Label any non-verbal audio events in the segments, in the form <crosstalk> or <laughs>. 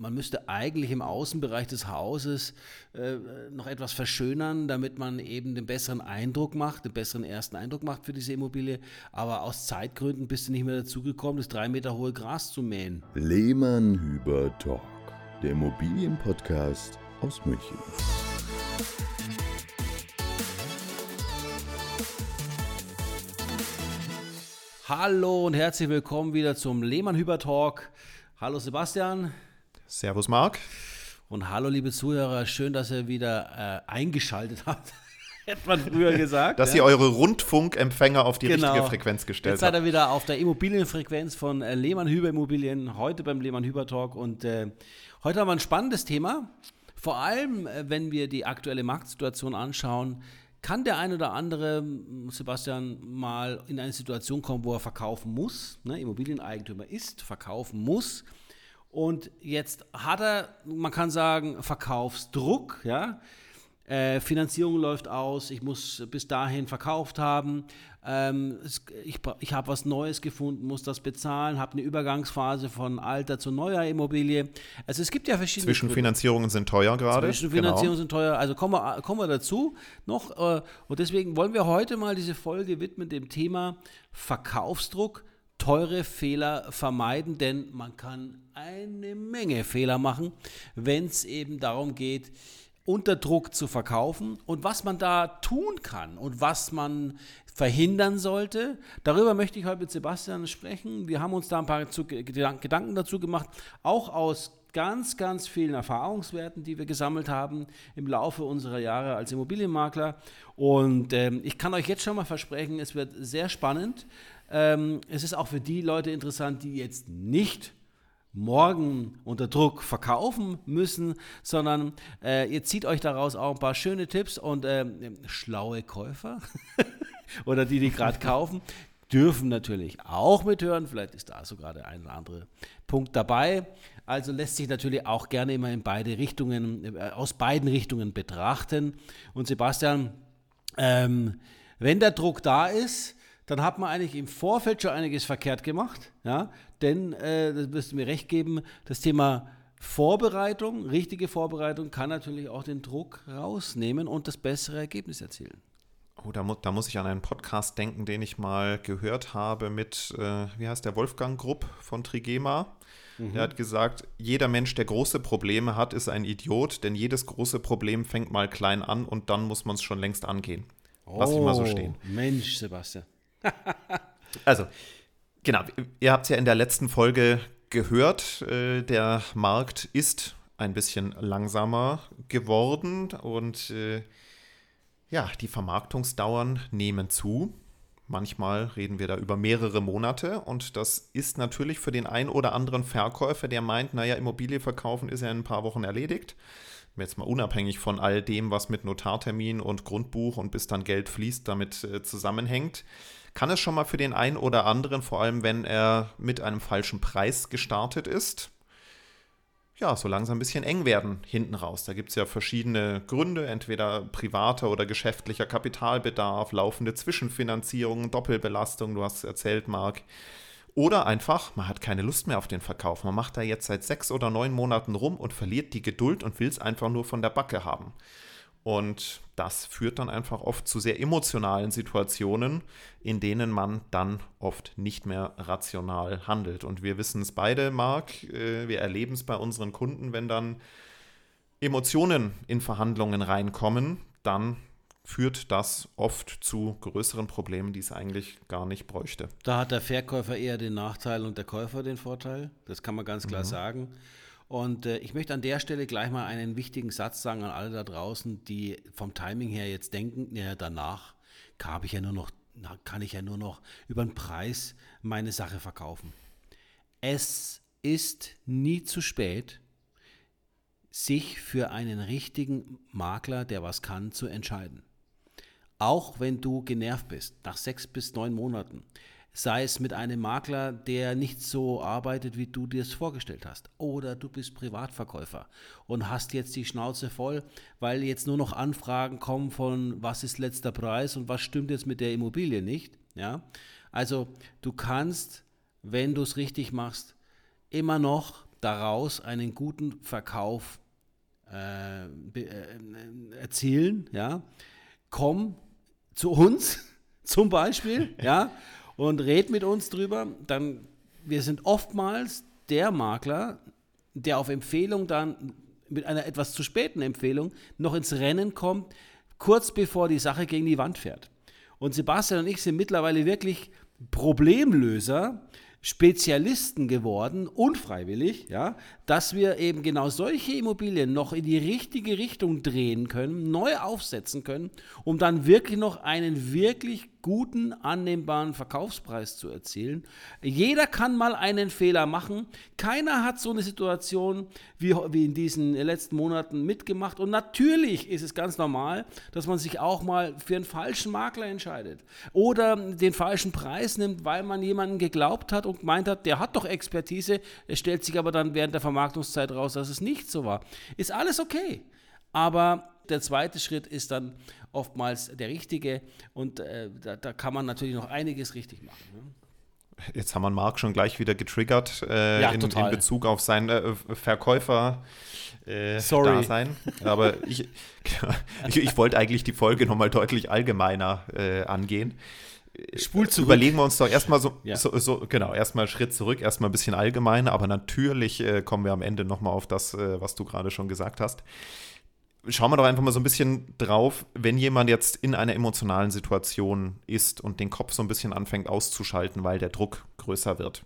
man müsste eigentlich im Außenbereich des Hauses äh, noch etwas verschönern, damit man eben den besseren Eindruck macht, den besseren ersten Eindruck macht für diese Immobilie. Aber aus Zeitgründen bist du nicht mehr dazu gekommen, das drei Meter hohe Gras zu mähen. Lehmann Hüber Talk, der Immobilienpodcast aus München. Hallo und herzlich willkommen wieder zum Lehmann Hüber Talk. Hallo Sebastian. Servus Marc. Und hallo liebe Zuhörer, schön, dass ihr wieder äh, eingeschaltet habt. <laughs> Hätte man früher gesagt. dass ja? ihr eure Rundfunkempfänger auf die genau. richtige Frequenz gestellt habt. Jetzt seid ihr wieder auf der Immobilienfrequenz von äh, Lehmann Hüber Immobilien, heute beim Lehmann Hüber Talk. Und äh, heute haben wir ein spannendes Thema. Vor allem, äh, wenn wir die aktuelle Marktsituation anschauen, kann der ein oder andere, Sebastian, mal in eine Situation kommen, wo er verkaufen muss, ne, Immobilieneigentümer ist, verkaufen muss. Und jetzt hat er, man kann sagen, Verkaufsdruck, ja. Äh, Finanzierung läuft aus, ich muss bis dahin verkauft haben, ähm, es, ich, ich habe was Neues gefunden, muss das bezahlen, habe eine Übergangsphase von alter zu neuer Immobilie. Also es gibt ja verschiedene. Zwischenfinanzierungen sind teuer gerade. Zwischenfinanzierungen genau. sind teuer, also kommen wir, kommen wir dazu noch. Äh, und deswegen wollen wir heute mal diese Folge widmen dem Thema Verkaufsdruck teure Fehler vermeiden, denn man kann eine Menge Fehler machen, wenn es eben darum geht, unter Druck zu verkaufen und was man da tun kann und was man verhindern sollte. Darüber möchte ich heute mit Sebastian sprechen. Wir haben uns da ein paar Gedanken dazu gemacht, auch aus ganz, ganz vielen Erfahrungswerten, die wir gesammelt haben im Laufe unserer Jahre als Immobilienmakler. Und ähm, ich kann euch jetzt schon mal versprechen, es wird sehr spannend. Ähm, es ist auch für die Leute interessant, die jetzt nicht morgen unter Druck verkaufen müssen, sondern äh, ihr zieht euch daraus auch ein paar schöne Tipps und äh, schlaue Käufer <laughs> oder die, die gerade kaufen, dürfen natürlich auch mithören. Vielleicht ist da sogar der ein oder andere Punkt dabei. Also lässt sich natürlich auch gerne immer in beide Richtungen, äh, aus beiden Richtungen betrachten. Und Sebastian, ähm, wenn der Druck da ist, dann hat man eigentlich im Vorfeld schon einiges verkehrt gemacht. Ja? Denn, äh, das wirst du mir recht geben, das Thema Vorbereitung, richtige Vorbereitung kann natürlich auch den Druck rausnehmen und das bessere Ergebnis erzielen. Oh, da, mu da muss ich an einen Podcast denken, den ich mal gehört habe mit, äh, wie heißt der, Wolfgang Grupp von Trigema. Mhm. Der hat gesagt, jeder Mensch, der große Probleme hat, ist ein Idiot, denn jedes große Problem fängt mal klein an und dann muss man es schon längst angehen. Lass ich mal so stehen. Oh, Mensch, Sebastian. <laughs> also, genau, ihr habt es ja in der letzten Folge gehört, äh, der Markt ist ein bisschen langsamer geworden und äh, ja, die Vermarktungsdauern nehmen zu. Manchmal reden wir da über mehrere Monate und das ist natürlich für den einen oder anderen Verkäufer, der meint, naja, Immobilie verkaufen ist ja in ein paar Wochen erledigt. Jetzt mal unabhängig von all dem, was mit Notartermin und Grundbuch und bis dann Geld fließt, damit äh, zusammenhängt kann es schon mal für den einen oder anderen, vor allem wenn er mit einem falschen Preis gestartet ist, ja, so langsam ein bisschen eng werden hinten raus. Da gibt es ja verschiedene Gründe, entweder privater oder geschäftlicher Kapitalbedarf, laufende Zwischenfinanzierung, Doppelbelastung, du hast es erzählt, Marc. Oder einfach, man hat keine Lust mehr auf den Verkauf. Man macht da jetzt seit sechs oder neun Monaten rum und verliert die Geduld und will es einfach nur von der Backe haben. Und das führt dann einfach oft zu sehr emotionalen Situationen, in denen man dann oft nicht mehr rational handelt. Und wir wissen es beide, Marc, äh, wir erleben es bei unseren Kunden, wenn dann Emotionen in Verhandlungen reinkommen, dann führt das oft zu größeren Problemen, die es eigentlich gar nicht bräuchte. Da hat der Verkäufer eher den Nachteil und der Käufer den Vorteil. Das kann man ganz klar mhm. sagen. Und äh, ich möchte an der Stelle gleich mal einen wichtigen Satz sagen an alle da draußen, die vom Timing her jetzt denken, ja, danach kann ich ja nur noch, kann ich ja nur noch über den Preis meine Sache verkaufen. Es ist nie zu spät, sich für einen richtigen Makler, der was kann, zu entscheiden. Auch wenn du genervt bist, nach sechs bis neun Monaten sei es mit einem Makler, der nicht so arbeitet, wie du dir es vorgestellt hast. Oder du bist Privatverkäufer und hast jetzt die Schnauze voll, weil jetzt nur noch Anfragen kommen von, was ist letzter Preis und was stimmt jetzt mit der Immobilie nicht. Ja? Also du kannst, wenn du es richtig machst, immer noch daraus einen guten Verkauf äh, äh, erzielen. Ja? Komm zu uns <laughs> zum Beispiel ja? Und red mit uns drüber. Dann, wir sind oftmals der Makler, der auf Empfehlung dann mit einer etwas zu späten Empfehlung noch ins Rennen kommt, kurz bevor die Sache gegen die Wand fährt. Und Sebastian und ich sind mittlerweile wirklich Problemlöser, Spezialisten geworden, unfreiwillig, ja, dass wir eben genau solche Immobilien noch in die richtige Richtung drehen können, neu aufsetzen können, um dann wirklich noch einen wirklich guten, annehmbaren Verkaufspreis zu erzielen. Jeder kann mal einen Fehler machen. Keiner hat so eine Situation wie, wie in diesen letzten Monaten mitgemacht. Und natürlich ist es ganz normal, dass man sich auch mal für einen falschen Makler entscheidet oder den falschen Preis nimmt, weil man jemanden geglaubt hat und gemeint hat, der hat doch Expertise. Es stellt sich aber dann während der Vermarktungszeit raus, dass es nicht so war. Ist alles okay. Aber der zweite Schritt ist dann oftmals der richtige und äh, da, da, kann man natürlich noch einiges richtig machen. Ne? Jetzt haben wir Marc schon gleich wieder getriggert äh, ja, in, in, Bezug auf sein äh, Verkäufer. Äh, Sorry. Dasein. Aber ich, <laughs> ich, ich, wollte eigentlich die Folge nochmal deutlich allgemeiner äh, angehen. Spul zurück. Überlegen wir uns doch erstmal so, ja. so, so, genau, erstmal Schritt zurück, erstmal ein bisschen allgemeiner, aber natürlich äh, kommen wir am Ende nochmal auf das, äh, was du gerade schon gesagt hast schauen wir doch einfach mal so ein bisschen drauf, wenn jemand jetzt in einer emotionalen Situation ist und den Kopf so ein bisschen anfängt auszuschalten, weil der Druck größer wird.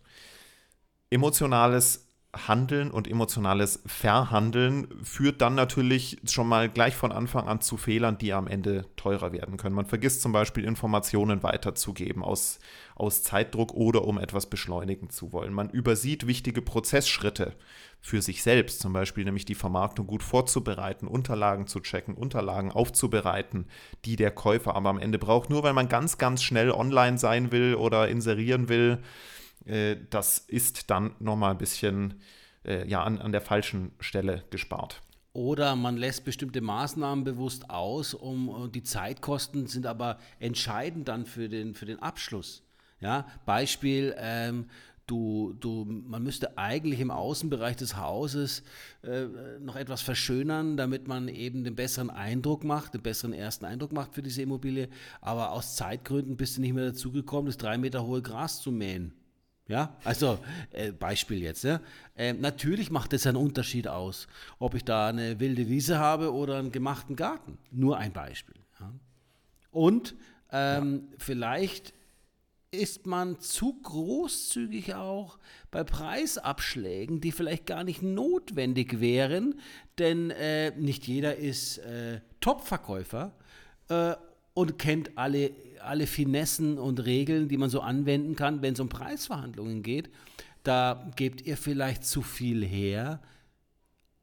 Emotionales Handeln und emotionales Verhandeln führt dann natürlich schon mal gleich von Anfang an zu Fehlern, die am Ende teurer werden können. Man vergisst zum Beispiel Informationen weiterzugeben aus, aus Zeitdruck oder um etwas beschleunigen zu wollen. Man übersieht wichtige Prozessschritte für sich selbst, zum Beispiel nämlich die Vermarktung gut vorzubereiten, Unterlagen zu checken, Unterlagen aufzubereiten, die der Käufer aber am Ende braucht, nur weil man ganz, ganz schnell online sein will oder inserieren will äh, das ist dann nochmal ein bisschen äh, ja, an, an der falschen Stelle gespart. Oder man lässt bestimmte Maßnahmen bewusst aus, um die Zeitkosten sind aber entscheidend dann für den, für den Abschluss. Ja, Beispiel, ähm, du, du, man müsste eigentlich im Außenbereich des Hauses äh, noch etwas verschönern, damit man eben den besseren Eindruck macht, den besseren ersten Eindruck macht für diese Immobilie. Aber aus Zeitgründen bist du nicht mehr dazu gekommen, das drei Meter hohe Gras zu mähen. Ja, also äh, Beispiel jetzt. Ja? Äh, natürlich macht es einen Unterschied aus, ob ich da eine wilde Wiese habe oder einen gemachten Garten. Nur ein Beispiel. Ja? Und ähm, ja. vielleicht ist man zu großzügig auch bei Preisabschlägen, die vielleicht gar nicht notwendig wären, denn äh, nicht jeder ist äh, Top-Verkäufer äh, und kennt alle alle Finessen und Regeln, die man so anwenden kann, wenn es um Preisverhandlungen geht, da gebt ihr vielleicht zu viel her,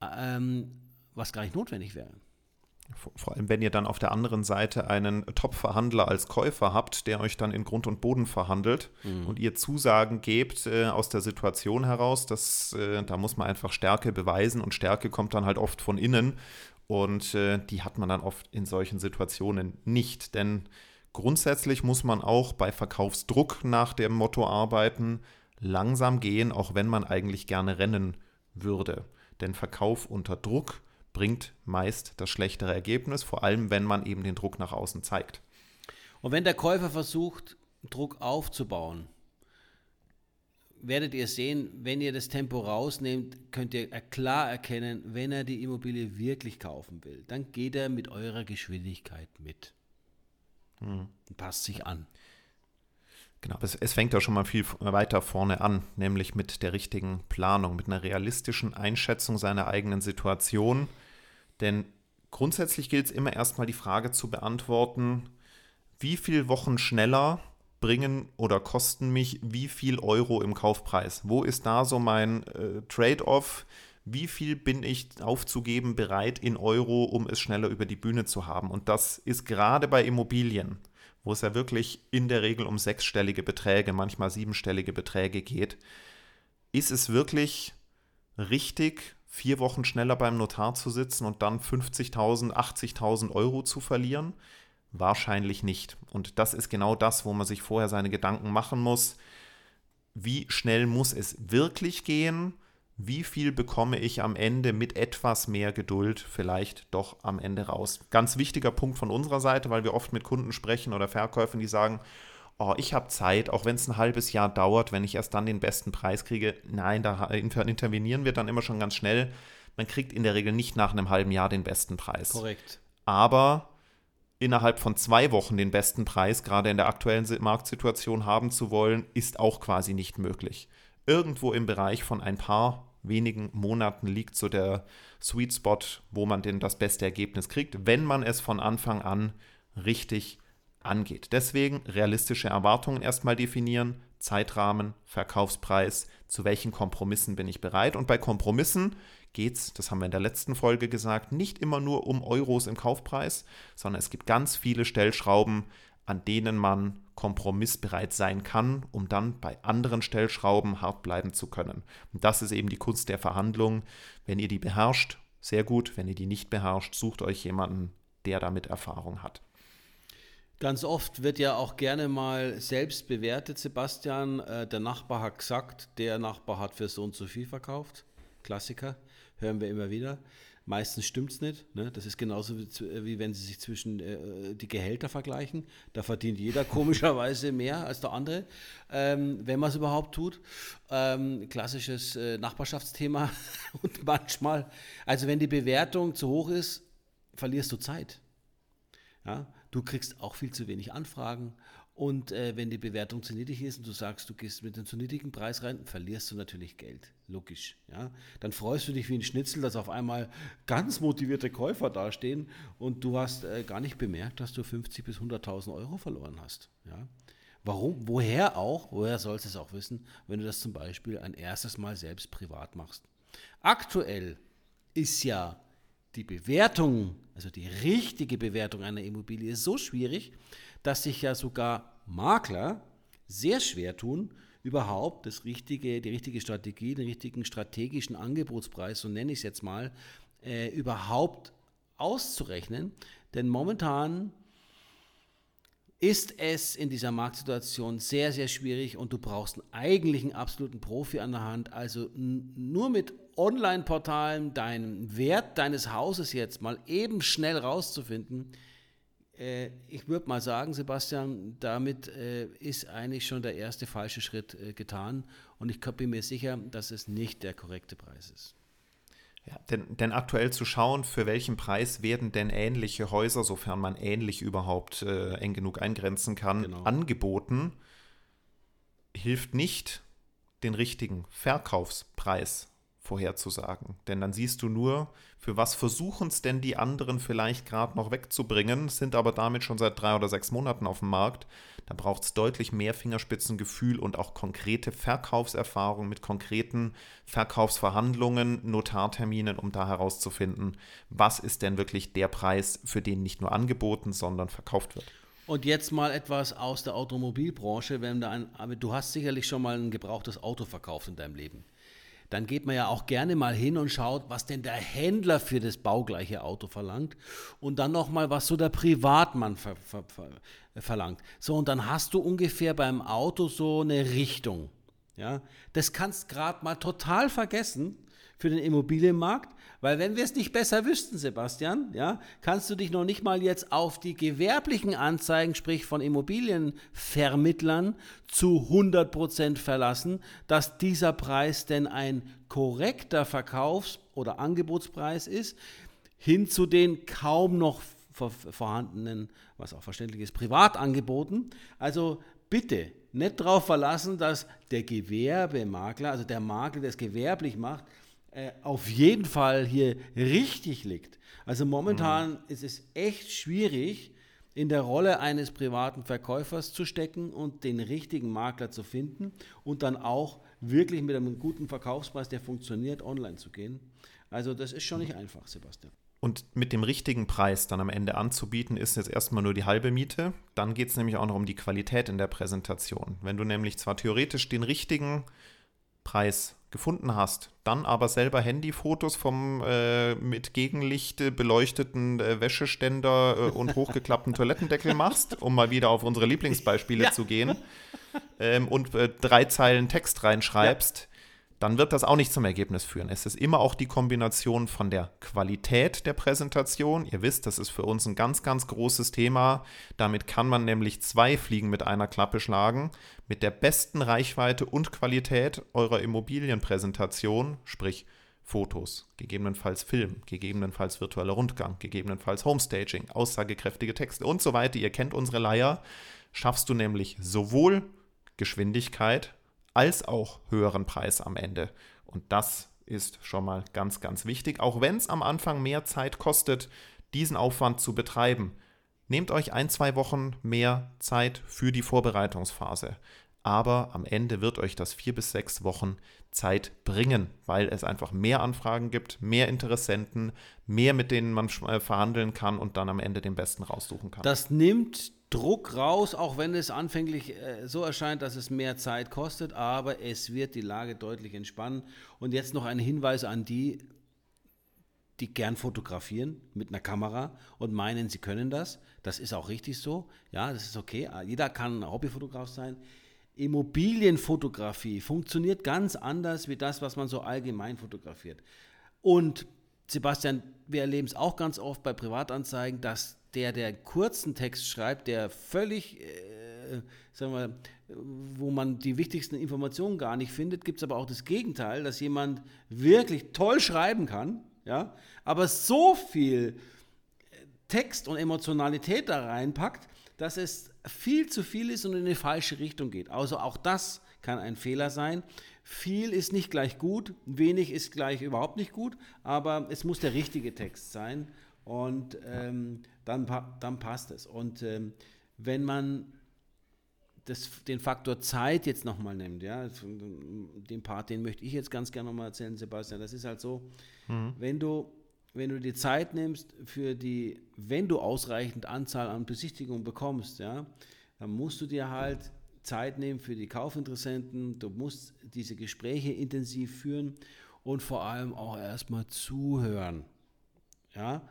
ähm, was gar nicht notwendig wäre. Vor allem, wenn ihr dann auf der anderen Seite einen Top-Verhandler als Käufer habt, der euch dann in Grund und Boden verhandelt mhm. und ihr Zusagen gebt äh, aus der Situation heraus, dass, äh, da muss man einfach Stärke beweisen und Stärke kommt dann halt oft von innen und äh, die hat man dann oft in solchen Situationen nicht, denn Grundsätzlich muss man auch bei Verkaufsdruck nach dem Motto arbeiten, langsam gehen, auch wenn man eigentlich gerne rennen würde. Denn Verkauf unter Druck bringt meist das schlechtere Ergebnis, vor allem wenn man eben den Druck nach außen zeigt. Und wenn der Käufer versucht, Druck aufzubauen, werdet ihr sehen, wenn ihr das Tempo rausnehmt, könnt ihr klar erkennen, wenn er die Immobilie wirklich kaufen will. Dann geht er mit eurer Geschwindigkeit mit. Mhm. Passt sich an. Genau, es, es fängt ja schon mal viel weiter vorne an, nämlich mit der richtigen Planung, mit einer realistischen Einschätzung seiner eigenen Situation. Denn grundsätzlich gilt es immer erstmal die Frage zu beantworten, wie viele Wochen schneller bringen oder kosten mich wie viel Euro im Kaufpreis? Wo ist da so mein äh, Trade-off? Wie viel bin ich aufzugeben bereit in Euro, um es schneller über die Bühne zu haben. Und das ist gerade bei Immobilien, wo es ja wirklich in der Regel um sechsstellige Beträge, manchmal siebenstellige Beträge geht, ist es wirklich richtig, vier Wochen schneller beim Notar zu sitzen und dann 50.000, 80.000 Euro zu verlieren? Wahrscheinlich nicht. Und das ist genau das, wo man sich vorher seine Gedanken machen muss. Wie schnell muss es wirklich gehen? Wie viel bekomme ich am Ende mit etwas mehr Geduld vielleicht doch am Ende raus. Ganz wichtiger Punkt von unserer Seite, weil wir oft mit Kunden sprechen oder Verkäufern, die sagen, oh, ich habe Zeit, auch wenn es ein halbes Jahr dauert, wenn ich erst dann den besten Preis kriege. Nein, da intervenieren wir dann immer schon ganz schnell. Man kriegt in der Regel nicht nach einem halben Jahr den besten Preis. Korrekt. Aber innerhalb von zwei Wochen den besten Preis, gerade in der aktuellen Marktsituation, haben zu wollen, ist auch quasi nicht möglich. Irgendwo im Bereich von ein paar wenigen Monaten liegt so der Sweet Spot, wo man denn das beste Ergebnis kriegt, wenn man es von Anfang an richtig angeht. Deswegen realistische Erwartungen erstmal definieren, Zeitrahmen, Verkaufspreis, zu welchen Kompromissen bin ich bereit. Und bei Kompromissen geht es, das haben wir in der letzten Folge gesagt, nicht immer nur um Euros im Kaufpreis, sondern es gibt ganz viele Stellschrauben, an denen man kompromissbereit sein kann, um dann bei anderen Stellschrauben hart bleiben zu können. Und das ist eben die Kunst der Verhandlung. Wenn ihr die beherrscht, sehr gut. Wenn ihr die nicht beherrscht, sucht euch jemanden, der damit Erfahrung hat. Ganz oft wird ja auch gerne mal selbst bewertet, Sebastian. Äh, der Nachbar hat gesagt, der Nachbar hat für so und so viel verkauft. Klassiker, hören wir immer wieder. Meistens stimmt es nicht. Ne? Das ist genauso wie, wie, wenn Sie sich zwischen äh, die Gehälter vergleichen. Da verdient jeder komischerweise mehr als der andere, ähm, wenn man es überhaupt tut. Ähm, klassisches äh, Nachbarschaftsthema. <laughs> Und manchmal, also wenn die Bewertung zu hoch ist, verlierst du Zeit. Ja? Du kriegst auch viel zu wenig Anfragen. Und äh, wenn die Bewertung zu niedrig ist und du sagst, du gehst mit einem zu niedrigen Preis rein, verlierst du natürlich Geld. Logisch. Ja? Dann freust du dich wie ein Schnitzel, dass auf einmal ganz motivierte Käufer dastehen und du hast äh, gar nicht bemerkt, dass du 50.000 bis 100.000 Euro verloren hast. Ja? Warum? Woher auch? Woher sollst du es auch wissen, wenn du das zum Beispiel ein erstes Mal selbst privat machst? Aktuell ist ja die Bewertung, also die richtige Bewertung einer Immobilie so schwierig, dass sich ja sogar Makler sehr schwer tun, überhaupt das richtige, die richtige Strategie, den richtigen strategischen Angebotspreis, so nenne ich es jetzt mal, äh, überhaupt auszurechnen. Denn momentan ist es in dieser Marktsituation sehr, sehr schwierig und du brauchst einen absoluten Profi an der Hand. Also nur mit Online-Portalen deinen Wert deines Hauses jetzt mal eben schnell rauszufinden, ich würde mal sagen, Sebastian, damit äh, ist eigentlich schon der erste falsche Schritt äh, getan und ich bin mir sicher, dass es nicht der korrekte Preis ist. Ja, denn, denn, aktuell zu schauen, für welchen Preis werden denn ähnliche Häuser, sofern man ähnlich überhaupt äh, eng genug eingrenzen kann, genau. angeboten, hilft nicht, den richtigen Verkaufspreis vorherzusagen. Denn dann siehst du nur, für was versuchen es denn die anderen vielleicht gerade noch wegzubringen, sind aber damit schon seit drei oder sechs Monaten auf dem Markt. Da braucht es deutlich mehr Fingerspitzengefühl und auch konkrete Verkaufserfahrung mit konkreten Verkaufsverhandlungen, Notarterminen, um da herauszufinden, was ist denn wirklich der Preis, für den nicht nur angeboten, sondern verkauft wird. Und jetzt mal etwas aus der Automobilbranche. Wenn du, ein, du hast sicherlich schon mal ein gebrauchtes Auto verkauft in deinem Leben dann geht man ja auch gerne mal hin und schaut, was denn der Händler für das baugleiche Auto verlangt und dann nochmal, was so der Privatmann ver, ver, ver, verlangt. So, und dann hast du ungefähr beim Auto so eine Richtung. Ja, das kannst gerade mal total vergessen für den Immobilienmarkt, weil wenn wir es nicht besser wüssten, Sebastian, ja, kannst du dich noch nicht mal jetzt auf die gewerblichen Anzeigen, sprich von Immobilienvermittlern, zu 100% verlassen, dass dieser Preis denn ein korrekter Verkaufs- oder Angebotspreis ist, hin zu den kaum noch vorhandenen, was auch verständlich ist, Privatangeboten. Also bitte nicht darauf verlassen, dass der Gewerbemakler, also der Makler, der es gewerblich macht, äh, auf jeden Fall hier richtig liegt. Also momentan mhm. ist es echt schwierig, in der Rolle eines privaten Verkäufers zu stecken und den richtigen Makler zu finden und dann auch wirklich mit einem guten Verkaufspreis, der funktioniert, online zu gehen. Also das ist schon nicht einfach, Sebastian. Und mit dem richtigen Preis dann am Ende anzubieten, ist jetzt erstmal nur die halbe Miete. Dann geht es nämlich auch noch um die Qualität in der Präsentation. Wenn du nämlich zwar theoretisch den richtigen Preis gefunden hast, dann aber selber Handyfotos vom äh, mit Gegenlicht beleuchteten äh, Wäscheständer äh, und <laughs> hochgeklappten Toilettendeckel machst, um mal wieder auf unsere Lieblingsbeispiele ja. zu gehen, ähm, und äh, drei Zeilen Text reinschreibst. Dann wird das auch nicht zum Ergebnis führen. Es ist immer auch die Kombination von der Qualität der Präsentation. Ihr wisst, das ist für uns ein ganz, ganz großes Thema. Damit kann man nämlich zwei Fliegen mit einer Klappe schlagen. Mit der besten Reichweite und Qualität eurer Immobilienpräsentation, sprich Fotos, gegebenenfalls Film, gegebenenfalls virtueller Rundgang, gegebenenfalls Homestaging, aussagekräftige Texte und so weiter. Ihr kennt unsere Leier. Schaffst du nämlich sowohl Geschwindigkeit als auch höheren Preis am Ende. Und das ist schon mal ganz, ganz wichtig, auch wenn es am Anfang mehr Zeit kostet, diesen Aufwand zu betreiben. Nehmt euch ein, zwei Wochen mehr Zeit für die Vorbereitungsphase. Aber am Ende wird euch das vier bis sechs Wochen Zeit bringen, weil es einfach mehr Anfragen gibt, mehr Interessenten, mehr mit denen man äh, verhandeln kann und dann am Ende den besten raussuchen kann. Das nimmt Druck raus, auch wenn es anfänglich äh, so erscheint, dass es mehr Zeit kostet, aber es wird die Lage deutlich entspannen. Und jetzt noch ein Hinweis an die, die gern fotografieren mit einer Kamera und meinen, sie können das. Das ist auch richtig so. Ja, das ist okay. Jeder kann Hobbyfotograf sein. Immobilienfotografie funktioniert ganz anders wie das, was man so allgemein fotografiert. Und Sebastian, wir erleben es auch ganz oft bei Privatanzeigen, dass der, der kurzen Text schreibt, der völlig, äh, sagen wir, wo man die wichtigsten Informationen gar nicht findet, gibt es aber auch das Gegenteil, dass jemand wirklich toll schreiben kann, ja, aber so viel Text und Emotionalität da reinpackt, dass es viel zu viel ist und in eine falsche Richtung geht. Also auch das kann ein Fehler sein. Viel ist nicht gleich gut, wenig ist gleich überhaupt nicht gut, aber es muss der richtige Text sein und ähm, dann, dann passt es. Und ähm, wenn man das, den Faktor Zeit jetzt nochmal nimmt, ja, den Part, den möchte ich jetzt ganz gerne nochmal erzählen, Sebastian, das ist halt so, mhm. wenn du wenn du die Zeit nimmst für die, wenn du ausreichend Anzahl an Besichtigungen bekommst, ja, dann musst du dir halt Zeit nehmen für die Kaufinteressenten, du musst diese Gespräche intensiv führen und vor allem auch erstmal zuhören. Ja,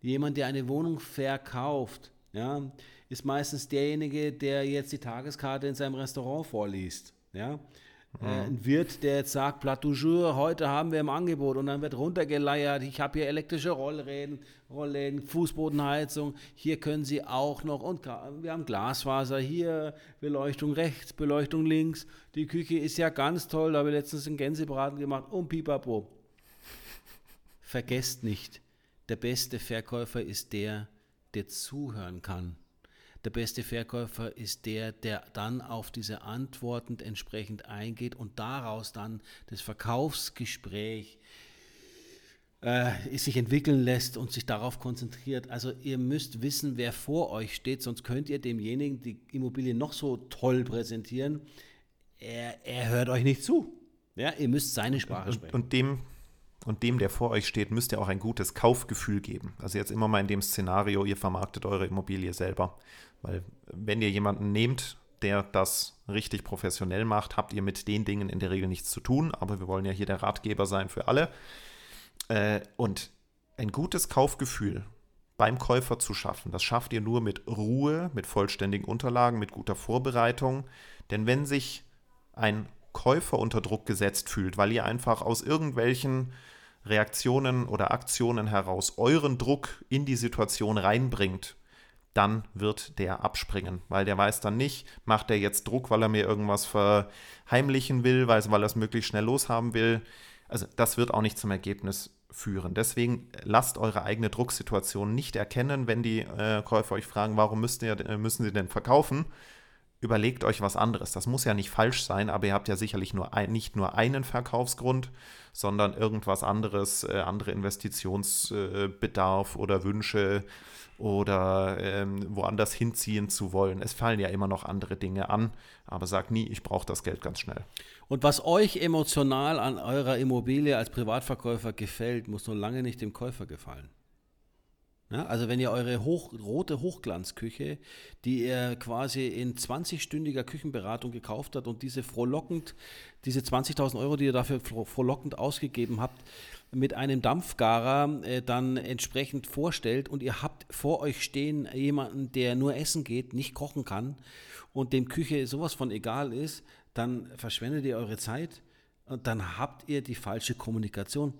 Jemand, der eine Wohnung verkauft, ja, ist meistens derjenige, der jetzt die Tageskarte in seinem Restaurant vorliest. Ja? Mhm. Äh, ein Wirt, der jetzt sagt, Plat du jour, heute haben wir im Angebot und dann wird runtergeleiert, ich habe hier elektrische Rollläden, Rollläden, Fußbodenheizung, hier können Sie auch noch und wir haben Glasfaser, hier Beleuchtung rechts, Beleuchtung links, die Küche ist ja ganz toll, da habe ich letztens einen Gänsebraten gemacht und pipapo. Vergesst nicht, der beste Verkäufer ist der, der zuhören kann. Der beste Verkäufer ist der, der dann auf diese Antworten entsprechend eingeht und daraus dann das Verkaufsgespräch äh, sich entwickeln lässt und sich darauf konzentriert. Also ihr müsst wissen, wer vor euch steht, sonst könnt ihr demjenigen die Immobilie noch so toll präsentieren. Er, er hört euch nicht zu. Ja, ihr müsst seine Sprache sprechen. Und, und dem und dem, der vor euch steht, müsst ihr auch ein gutes Kaufgefühl geben. Also jetzt immer mal in dem Szenario, ihr vermarktet eure Immobilie selber. Weil wenn ihr jemanden nehmt, der das richtig professionell macht, habt ihr mit den Dingen in der Regel nichts zu tun. Aber wir wollen ja hier der Ratgeber sein für alle. Äh, und ein gutes Kaufgefühl beim Käufer zu schaffen, das schafft ihr nur mit Ruhe, mit vollständigen Unterlagen, mit guter Vorbereitung. Denn wenn sich ein Käufer unter Druck gesetzt fühlt, weil ihr einfach aus irgendwelchen Reaktionen oder Aktionen heraus euren Druck in die Situation reinbringt, dann wird der abspringen, weil der weiß dann nicht, macht er jetzt Druck, weil er mir irgendwas verheimlichen will, weil, er es möglichst schnell loshaben will. Also das wird auch nicht zum Ergebnis führen. Deswegen lasst eure eigene Drucksituation nicht erkennen, wenn die äh, Käufer euch fragen, warum müsst ihr, äh, müssen sie denn verkaufen, überlegt euch was anderes. Das muss ja nicht falsch sein, aber ihr habt ja sicherlich nur ein, nicht nur einen Verkaufsgrund, sondern irgendwas anderes, äh, andere Investitionsbedarf äh, oder Wünsche oder ähm, woanders hinziehen zu wollen. Es fallen ja immer noch andere Dinge an, aber sagt nie, ich brauche das Geld ganz schnell. Und was euch emotional an eurer Immobilie als Privatverkäufer gefällt, muss nur lange nicht dem Käufer gefallen. Ja, also wenn ihr eure hoch, rote Hochglanzküche, die ihr quasi in 20-stündiger Küchenberatung gekauft habt und diese frohlockend, diese 20.000 Euro, die ihr dafür frohlockend ausgegeben habt, mit einem Dampfgarer äh, dann entsprechend vorstellt und ihr habt vor euch stehen jemanden, der nur essen geht, nicht kochen kann und dem Küche sowas von egal ist, dann verschwendet ihr eure Zeit dann habt ihr die falsche Kommunikation.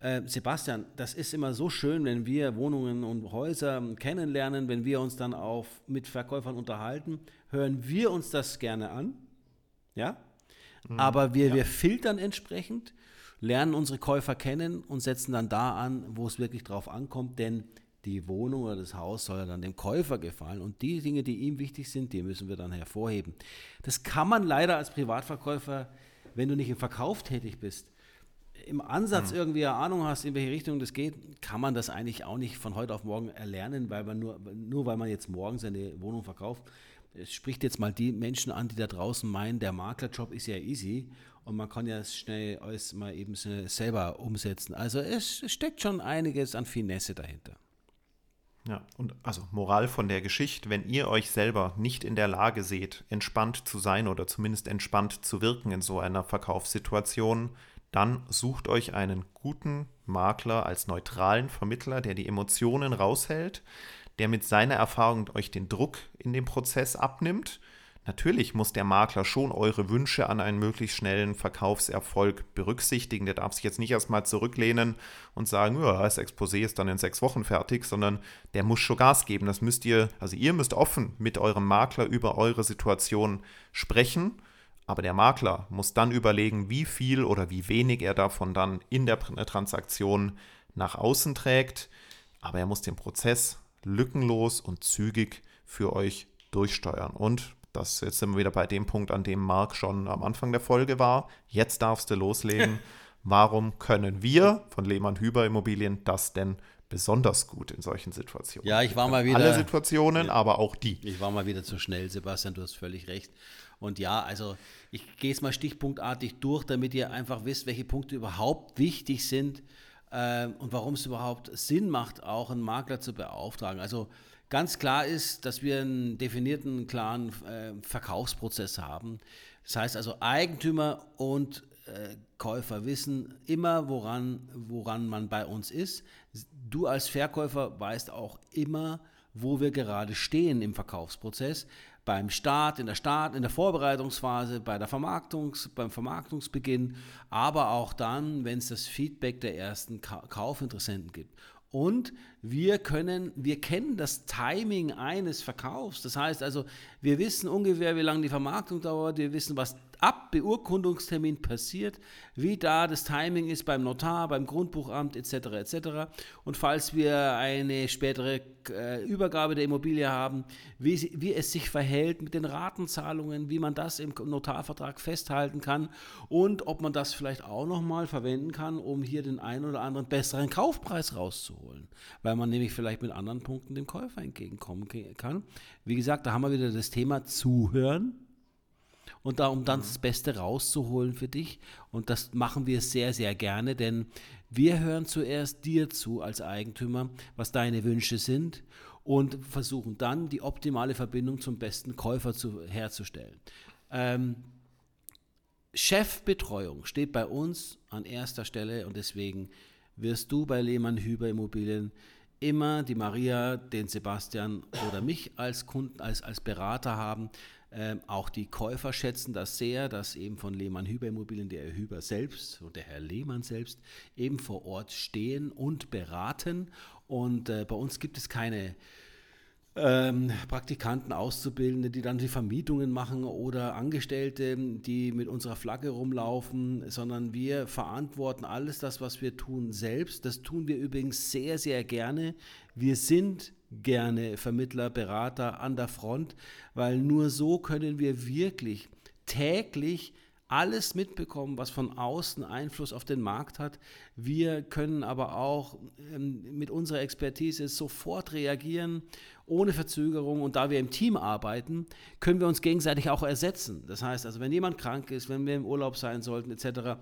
Äh, Sebastian, das ist immer so schön, wenn wir Wohnungen und Häuser kennenlernen, wenn wir uns dann auch mit Verkäufern unterhalten, hören wir uns das gerne an. Ja? Mhm, Aber wir, ja. wir filtern entsprechend, lernen unsere Käufer kennen und setzen dann da an, wo es wirklich drauf ankommt, denn die Wohnung oder das Haus soll ja dann dem Käufer gefallen und die Dinge, die ihm wichtig sind, die müssen wir dann hervorheben. Das kann man leider als Privatverkäufer, wenn du nicht im Verkauf tätig bist, im Ansatz mhm. irgendwie eine Ahnung hast, in welche Richtung das geht, kann man das eigentlich auch nicht von heute auf morgen erlernen, weil man nur, nur weil man jetzt morgen seine Wohnung verkauft. Es spricht jetzt mal die Menschen an, die da draußen meinen, der Maklerjob ist ja easy und man kann ja schnell alles mal eben selber umsetzen. Also es steckt schon einiges an Finesse dahinter. Ja, und also Moral von der Geschichte, wenn ihr euch selber nicht in der Lage seht, entspannt zu sein oder zumindest entspannt zu wirken in so einer Verkaufssituation, dann sucht euch einen guten Makler als neutralen Vermittler, der die Emotionen raushält, der mit seiner Erfahrung euch den Druck in dem Prozess abnimmt. Natürlich muss der Makler schon eure Wünsche an einen möglichst schnellen Verkaufserfolg berücksichtigen. Der darf sich jetzt nicht erstmal zurücklehnen und sagen, ja, das Exposé ist dann in sechs Wochen fertig, sondern der muss schon Gas geben. Das müsst ihr, also ihr müsst offen mit eurem Makler über eure Situation sprechen aber der Makler muss dann überlegen, wie viel oder wie wenig er davon dann in der Transaktion nach außen trägt. Aber er muss den Prozess lückenlos und zügig für euch durchsteuern. Und das jetzt sind wir wieder bei dem Punkt, an dem Marc schon am Anfang der Folge war. Jetzt darfst du loslegen. <laughs> Warum können wir von Lehmann Hüber Immobilien das denn besonders gut in solchen Situationen? Ja, ich war mal wieder. Alle Situationen, ja, aber auch die. Ich war mal wieder zu schnell, Sebastian, du hast völlig recht. Und ja, also ich gehe es mal stichpunktartig durch, damit ihr einfach wisst, welche Punkte überhaupt wichtig sind äh, und warum es überhaupt Sinn macht, auch einen Makler zu beauftragen. Also ganz klar ist, dass wir einen definierten, klaren äh, Verkaufsprozess haben. Das heißt also, Eigentümer und äh, Käufer wissen immer, woran, woran man bei uns ist. Du als Verkäufer weißt auch immer, wo wir gerade stehen im Verkaufsprozess beim Start, in der Start, in der Vorbereitungsphase, bei der Vermarktungs, beim Vermarktungsbeginn, aber auch dann, wenn es das Feedback der ersten Kaufinteressenten gibt. Und wir können, wir kennen das Timing eines Verkaufs. Das heißt also, wir wissen ungefähr, wie lange die Vermarktung dauert, wir wissen, was ab Beurkundungstermin passiert, wie da das Timing ist beim Notar, beim Grundbuchamt etc. etc. Und falls wir eine spätere äh, Übergabe der Immobilie haben, wie, sie, wie es sich verhält mit den Ratenzahlungen, wie man das im Notarvertrag festhalten kann und ob man das vielleicht auch nochmal verwenden kann, um hier den einen oder anderen besseren Kaufpreis rauszuholen, weil man nämlich vielleicht mit anderen Punkten dem Käufer entgegenkommen kann. Wie gesagt, da haben wir wieder das Thema Zuhören und da, um dann das Beste rauszuholen für dich. Und das machen wir sehr, sehr gerne, denn wir hören zuerst dir zu als Eigentümer, was deine Wünsche sind und versuchen dann die optimale Verbindung zum besten Käufer zu, herzustellen. Ähm, Chefbetreuung steht bei uns an erster Stelle und deswegen wirst du bei Lehmann Hüber Immobilien immer die Maria, den Sebastian oder mich als Kunden, als, als Berater haben, ähm, auch die Käufer schätzen das sehr, dass eben von Lehmann Hüber Immobilien der Herr Hüber selbst und der Herr Lehmann selbst eben vor Ort stehen und beraten. Und äh, bei uns gibt es keine ähm, Praktikanten, Auszubildende, die dann die Vermietungen machen oder Angestellte, die mit unserer Flagge rumlaufen, sondern wir verantworten alles das, was wir tun, selbst. Das tun wir übrigens sehr, sehr gerne. Wir sind gerne Vermittler, Berater an der Front, weil nur so können wir wirklich täglich alles mitbekommen, was von außen Einfluss auf den Markt hat. Wir können aber auch ähm, mit unserer Expertise sofort reagieren, ohne Verzögerung. Und da wir im Team arbeiten, können wir uns gegenseitig auch ersetzen. Das heißt also, wenn jemand krank ist, wenn wir im Urlaub sein sollten, etc.,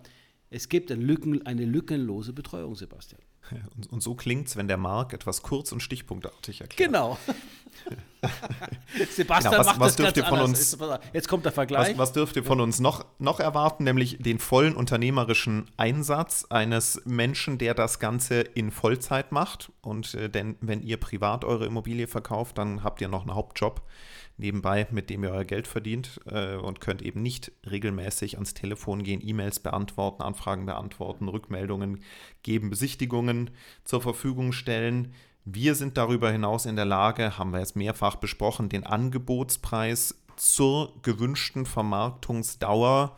es gibt eine, Lücken, eine lückenlose Betreuung, Sebastian. <laughs> Und, und so klingt es, wenn der Marc etwas kurz und stichpunktartig erklärt. Genau. <laughs> Sebastian Genau, was- macht was das dürft von anders. uns- Jetzt, jetzt kommt der Vergleich. Was, was dürft ihr von uns noch, noch erwarten? Nämlich den vollen unternehmerischen Einsatz eines Menschen, der das Ganze in Vollzeit macht. Und äh, denn wenn ihr privat eure Immobilie verkauft, dann habt ihr noch einen Hauptjob nebenbei, mit dem ihr euer Geld verdient äh, und könnt eben nicht regelmäßig ans Telefon gehen, E-Mails beantworten, Anfragen beantworten, Rückmeldungen geben, Besichtigungen zur Verfügung stellen. Wir sind darüber hinaus in der Lage, haben wir jetzt mehrfach besprochen, den Angebotspreis zur gewünschten Vermarktungsdauer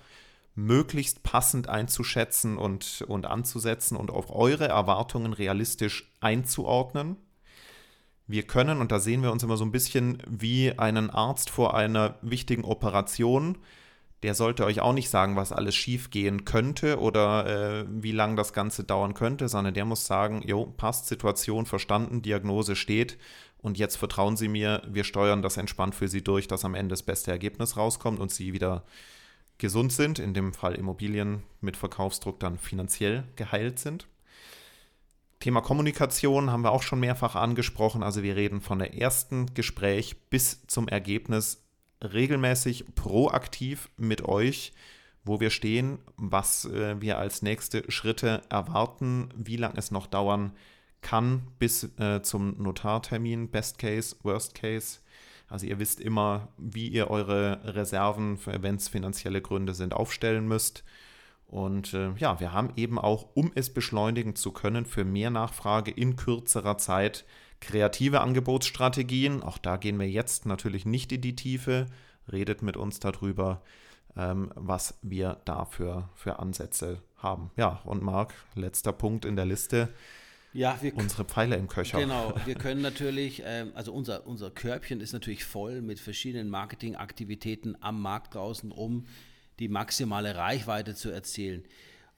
möglichst passend einzuschätzen und, und anzusetzen und auf eure Erwartungen realistisch einzuordnen. Wir können, und da sehen wir uns immer so ein bisschen wie einen Arzt vor einer wichtigen Operation, der sollte euch auch nicht sagen, was alles schief gehen könnte oder äh, wie lange das Ganze dauern könnte, sondern der muss sagen, jo, passt, Situation verstanden, Diagnose steht und jetzt vertrauen Sie mir, wir steuern das entspannt für Sie durch, dass am Ende das beste Ergebnis rauskommt und Sie wieder gesund sind, in dem Fall Immobilien mit Verkaufsdruck dann finanziell geheilt sind. Thema Kommunikation haben wir auch schon mehrfach angesprochen. Also wir reden von der ersten Gespräch bis zum Ergebnis regelmäßig proaktiv mit euch, wo wir stehen, was äh, wir als nächste Schritte erwarten, wie lange es noch dauern kann bis äh, zum Notartermin, Best Case, Worst Case. Also ihr wisst immer, wie ihr eure Reserven, wenn es finanzielle Gründe sind, aufstellen müsst. Und äh, ja, wir haben eben auch, um es beschleunigen zu können, für mehr Nachfrage in kürzerer Zeit kreative Angebotsstrategien. Auch da gehen wir jetzt natürlich nicht in die Tiefe. Redet mit uns darüber, ähm, was wir dafür für Ansätze haben. Ja, und Marc, letzter Punkt in der Liste, ja, wir, unsere Pfeile im Köcher. Genau, <laughs> wir können natürlich, ähm, also unser, unser Körbchen ist natürlich voll mit verschiedenen Marketingaktivitäten am Markt draußen, um die maximale Reichweite zu erzielen.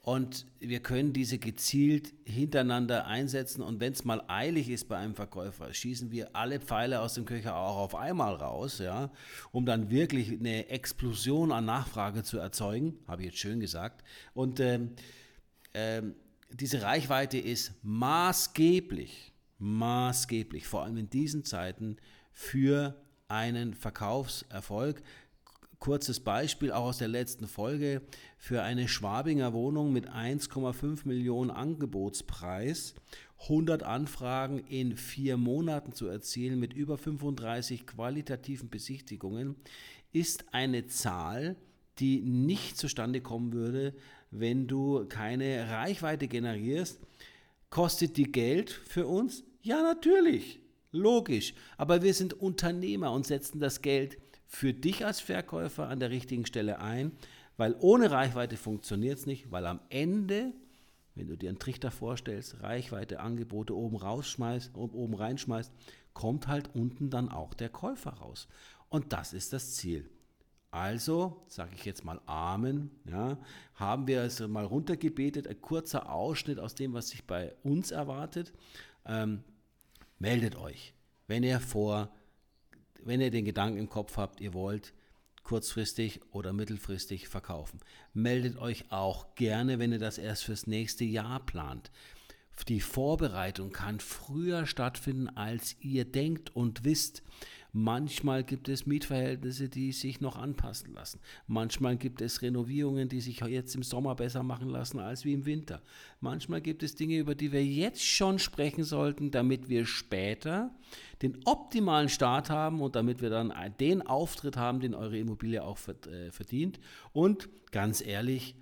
Und wir können diese gezielt hintereinander einsetzen. Und wenn es mal eilig ist bei einem Verkäufer, schießen wir alle Pfeile aus dem Köcher auch auf einmal raus, ja, um dann wirklich eine Explosion an Nachfrage zu erzeugen. Habe ich jetzt schön gesagt. Und ähm, ähm, diese Reichweite ist maßgeblich, maßgeblich, vor allem in diesen Zeiten, für einen Verkaufserfolg. Kurzes Beispiel auch aus der letzten Folge für eine Schwabinger Wohnung mit 1,5 Millionen Angebotspreis, 100 Anfragen in vier Monaten zu erzielen mit über 35 qualitativen Besichtigungen, ist eine Zahl, die nicht zustande kommen würde, wenn du keine Reichweite generierst. Kostet die Geld für uns? Ja, natürlich. Logisch. Aber wir sind Unternehmer und setzen das Geld für dich als Verkäufer an der richtigen Stelle ein, weil ohne Reichweite funktioniert es nicht, weil am Ende, wenn du dir einen Trichter vorstellst, Reichweite, Angebote oben rausschmeißt, oben reinschmeißt, kommt halt unten dann auch der Käufer raus. Und das ist das Ziel. Also, sage ich jetzt mal Amen, ja, haben wir es mal runtergebetet, ein kurzer Ausschnitt aus dem, was sich bei uns erwartet. Ähm, meldet euch, wenn ihr vor, wenn ihr den Gedanken im Kopf habt, ihr wollt kurzfristig oder mittelfristig verkaufen. Meldet euch auch gerne, wenn ihr das erst fürs nächste Jahr plant. Die Vorbereitung kann früher stattfinden, als ihr denkt und wisst. Manchmal gibt es Mietverhältnisse, die sich noch anpassen lassen. Manchmal gibt es Renovierungen, die sich jetzt im Sommer besser machen lassen als wie im Winter. Manchmal gibt es Dinge, über die wir jetzt schon sprechen sollten, damit wir später den optimalen Start haben und damit wir dann den Auftritt haben, den eure Immobilie auch verdient. Und ganz ehrlich,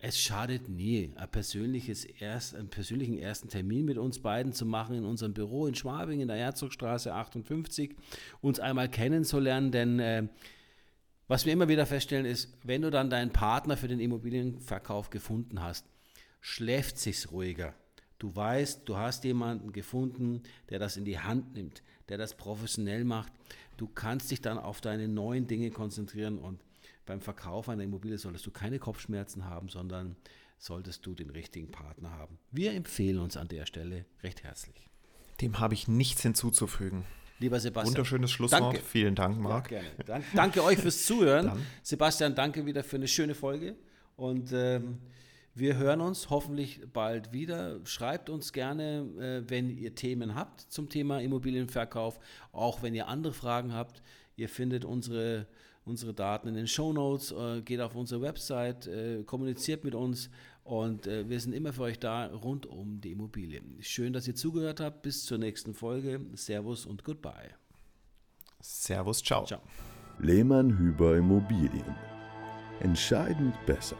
es schadet nie, ein persönliches erst, einen persönlichen ersten Termin mit uns beiden zu machen in unserem Büro in Schwabing in der Herzogstraße 58, uns einmal kennenzulernen, denn äh, was wir immer wieder feststellen ist, wenn du dann deinen Partner für den Immobilienverkauf gefunden hast, schläft sich's ruhiger. Du weißt, du hast jemanden gefunden, der das in die Hand nimmt, der das professionell macht. Du kannst dich dann auf deine neuen Dinge konzentrieren und beim Verkauf einer Immobilie solltest du keine Kopfschmerzen haben, sondern solltest du den richtigen Partner haben. Wir empfehlen uns an der Stelle recht herzlich. Dem habe ich nichts hinzuzufügen. Lieber Sebastian. Wunderschönes Schlusswort. Danke. Vielen Dank, Marc. Ja, gerne. Dank, danke euch fürs Zuhören. Dann. Sebastian, danke wieder für eine schöne Folge. Und ähm, Wir hören uns hoffentlich bald wieder. Schreibt uns gerne, äh, wenn ihr Themen habt zum Thema Immobilienverkauf, auch wenn ihr andere Fragen habt. Ihr findet unsere, unsere Daten in den Show Notes, äh, geht auf unsere Website, äh, kommuniziert mit uns und äh, wir sind immer für euch da rund um die Immobilien. Schön, dass ihr zugehört habt. Bis zur nächsten Folge. Servus und Goodbye. Servus, ciao. Ciao. Lehmann Hüber Immobilien. Entscheidend besser.